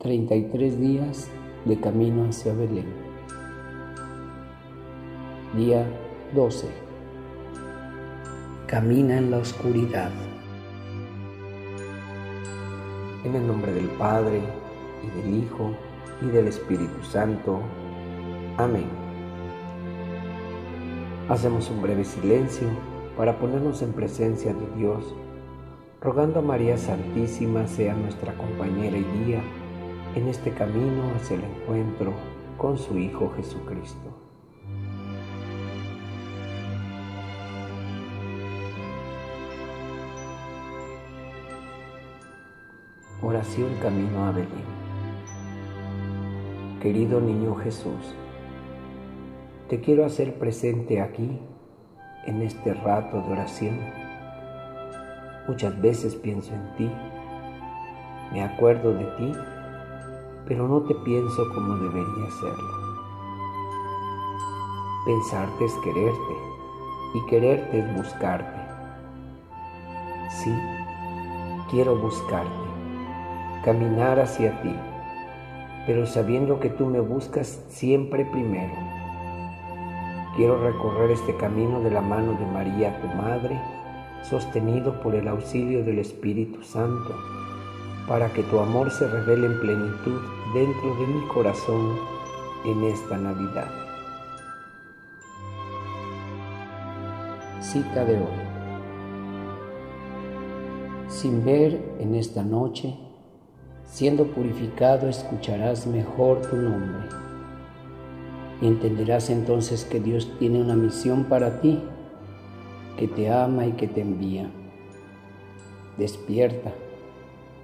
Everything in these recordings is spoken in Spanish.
33 días de camino hacia Belén. Día 12. Camina en la oscuridad. En el nombre del Padre, y del Hijo, y del Espíritu Santo. Amén. Hacemos un breve silencio para ponernos en presencia de Dios, rogando a María Santísima sea nuestra compañera y guía en este camino hacia el encuentro con su Hijo Jesucristo. Oración Camino a Belén. Querido niño Jesús, te quiero hacer presente aquí, en este rato de oración. Muchas veces pienso en ti, me acuerdo de ti pero no te pienso como debería serlo. Pensarte es quererte y quererte es buscarte. Sí, quiero buscarte, caminar hacia ti, pero sabiendo que tú me buscas siempre primero. Quiero recorrer este camino de la mano de María, tu Madre, sostenido por el auxilio del Espíritu Santo para que tu amor se revele en plenitud dentro de mi corazón en esta Navidad. Cita de hoy. Sin ver en esta noche, siendo purificado, escucharás mejor tu nombre y entenderás entonces que Dios tiene una misión para ti, que te ama y que te envía. Despierta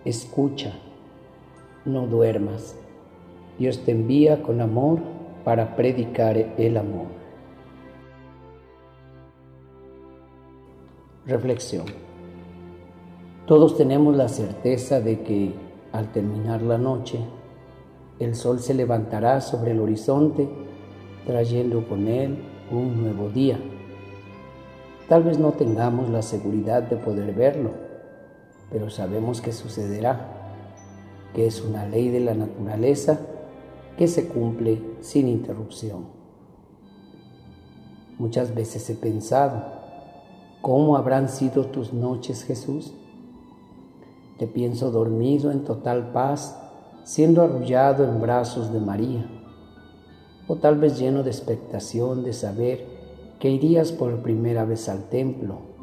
escucha, no duermas. Dios te envía con amor para predicar el amor. Reflexión. Todos tenemos la certeza de que al terminar la noche, el sol se levantará sobre el horizonte trayendo con él un nuevo día. Tal vez no tengamos la seguridad de poder verlo pero sabemos que sucederá, que es una ley de la naturaleza que se cumple sin interrupción. Muchas veces he pensado, ¿cómo habrán sido tus noches, Jesús? Te pienso dormido en total paz, siendo arrullado en brazos de María, o tal vez lleno de expectación de saber que irías por primera vez al templo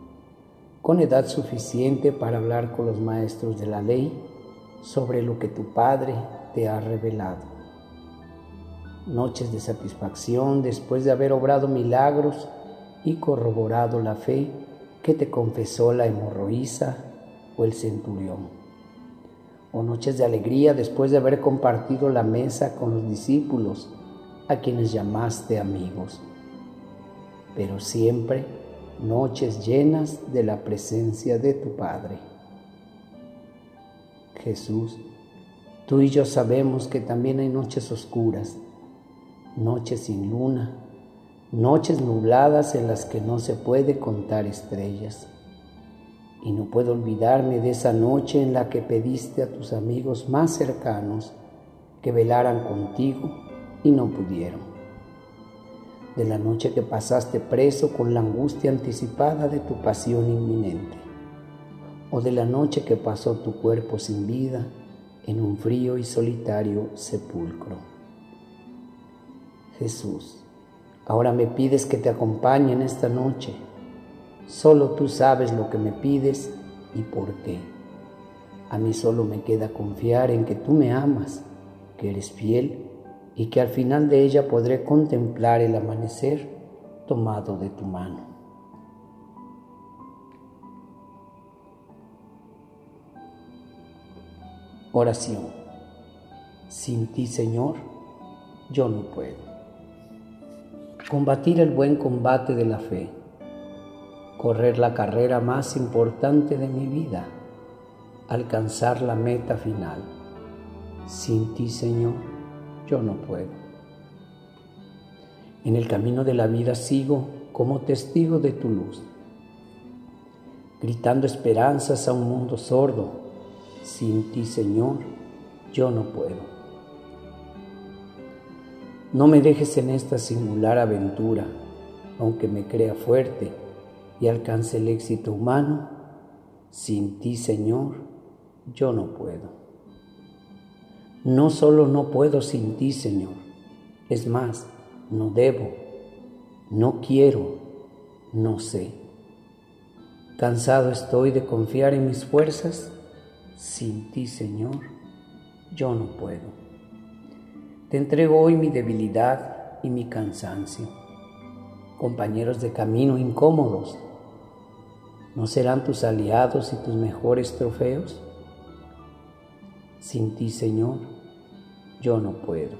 con edad suficiente para hablar con los maestros de la ley sobre lo que tu Padre te ha revelado. Noches de satisfacción después de haber obrado milagros y corroborado la fe que te confesó la hemorroísa o el centurión. O noches de alegría después de haber compartido la mesa con los discípulos a quienes llamaste amigos. Pero siempre noches llenas de la presencia de tu Padre. Jesús, tú y yo sabemos que también hay noches oscuras, noches sin luna, noches nubladas en las que no se puede contar estrellas. Y no puedo olvidarme de esa noche en la que pediste a tus amigos más cercanos que velaran contigo y no pudieron de la noche que pasaste preso con la angustia anticipada de tu pasión inminente, o de la noche que pasó tu cuerpo sin vida en un frío y solitario sepulcro. Jesús, ahora me pides que te acompañe en esta noche. Solo tú sabes lo que me pides y por qué. A mí solo me queda confiar en que tú me amas, que eres fiel y que al final de ella podré contemplar el amanecer tomado de tu mano. Oración. Sin ti, Señor, yo no puedo. Combatir el buen combate de la fe. Correr la carrera más importante de mi vida. Alcanzar la meta final. Sin ti, Señor, yo no puedo. En el camino de la vida sigo como testigo de tu luz, gritando esperanzas a un mundo sordo. Sin ti, Señor, yo no puedo. No me dejes en esta singular aventura, aunque me crea fuerte y alcance el éxito humano, sin ti, Señor, yo no puedo. No solo no puedo sin ti, Señor, es más, no debo, no quiero, no sé. Cansado estoy de confiar en mis fuerzas, sin ti, Señor, yo no puedo. Te entrego hoy mi debilidad y mi cansancio. Compañeros de camino incómodos, ¿no serán tus aliados y tus mejores trofeos? Sin ti, Señor, yo no puedo.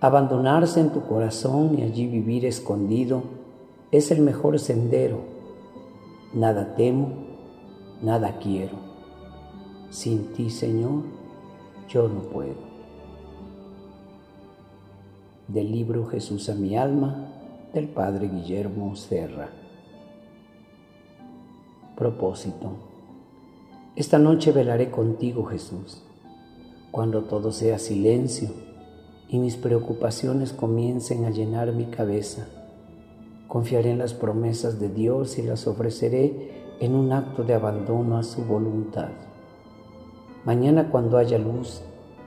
Abandonarse en tu corazón y allí vivir escondido es el mejor sendero. Nada temo, nada quiero. Sin ti, Señor, yo no puedo del libro Jesús a mi alma del Padre Guillermo Serra. Propósito. Esta noche velaré contigo, Jesús, cuando todo sea silencio y mis preocupaciones comiencen a llenar mi cabeza. Confiaré en las promesas de Dios y las ofreceré en un acto de abandono a su voluntad. Mañana cuando haya luz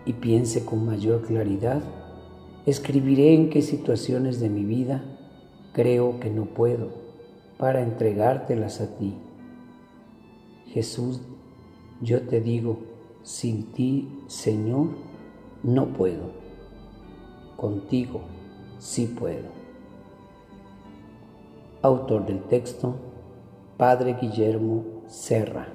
y piense con mayor claridad, Escribiré en qué situaciones de mi vida creo que no puedo para entregártelas a ti. Jesús, yo te digo, sin ti, Señor, no puedo. Contigo sí puedo. Autor del texto, Padre Guillermo Serra.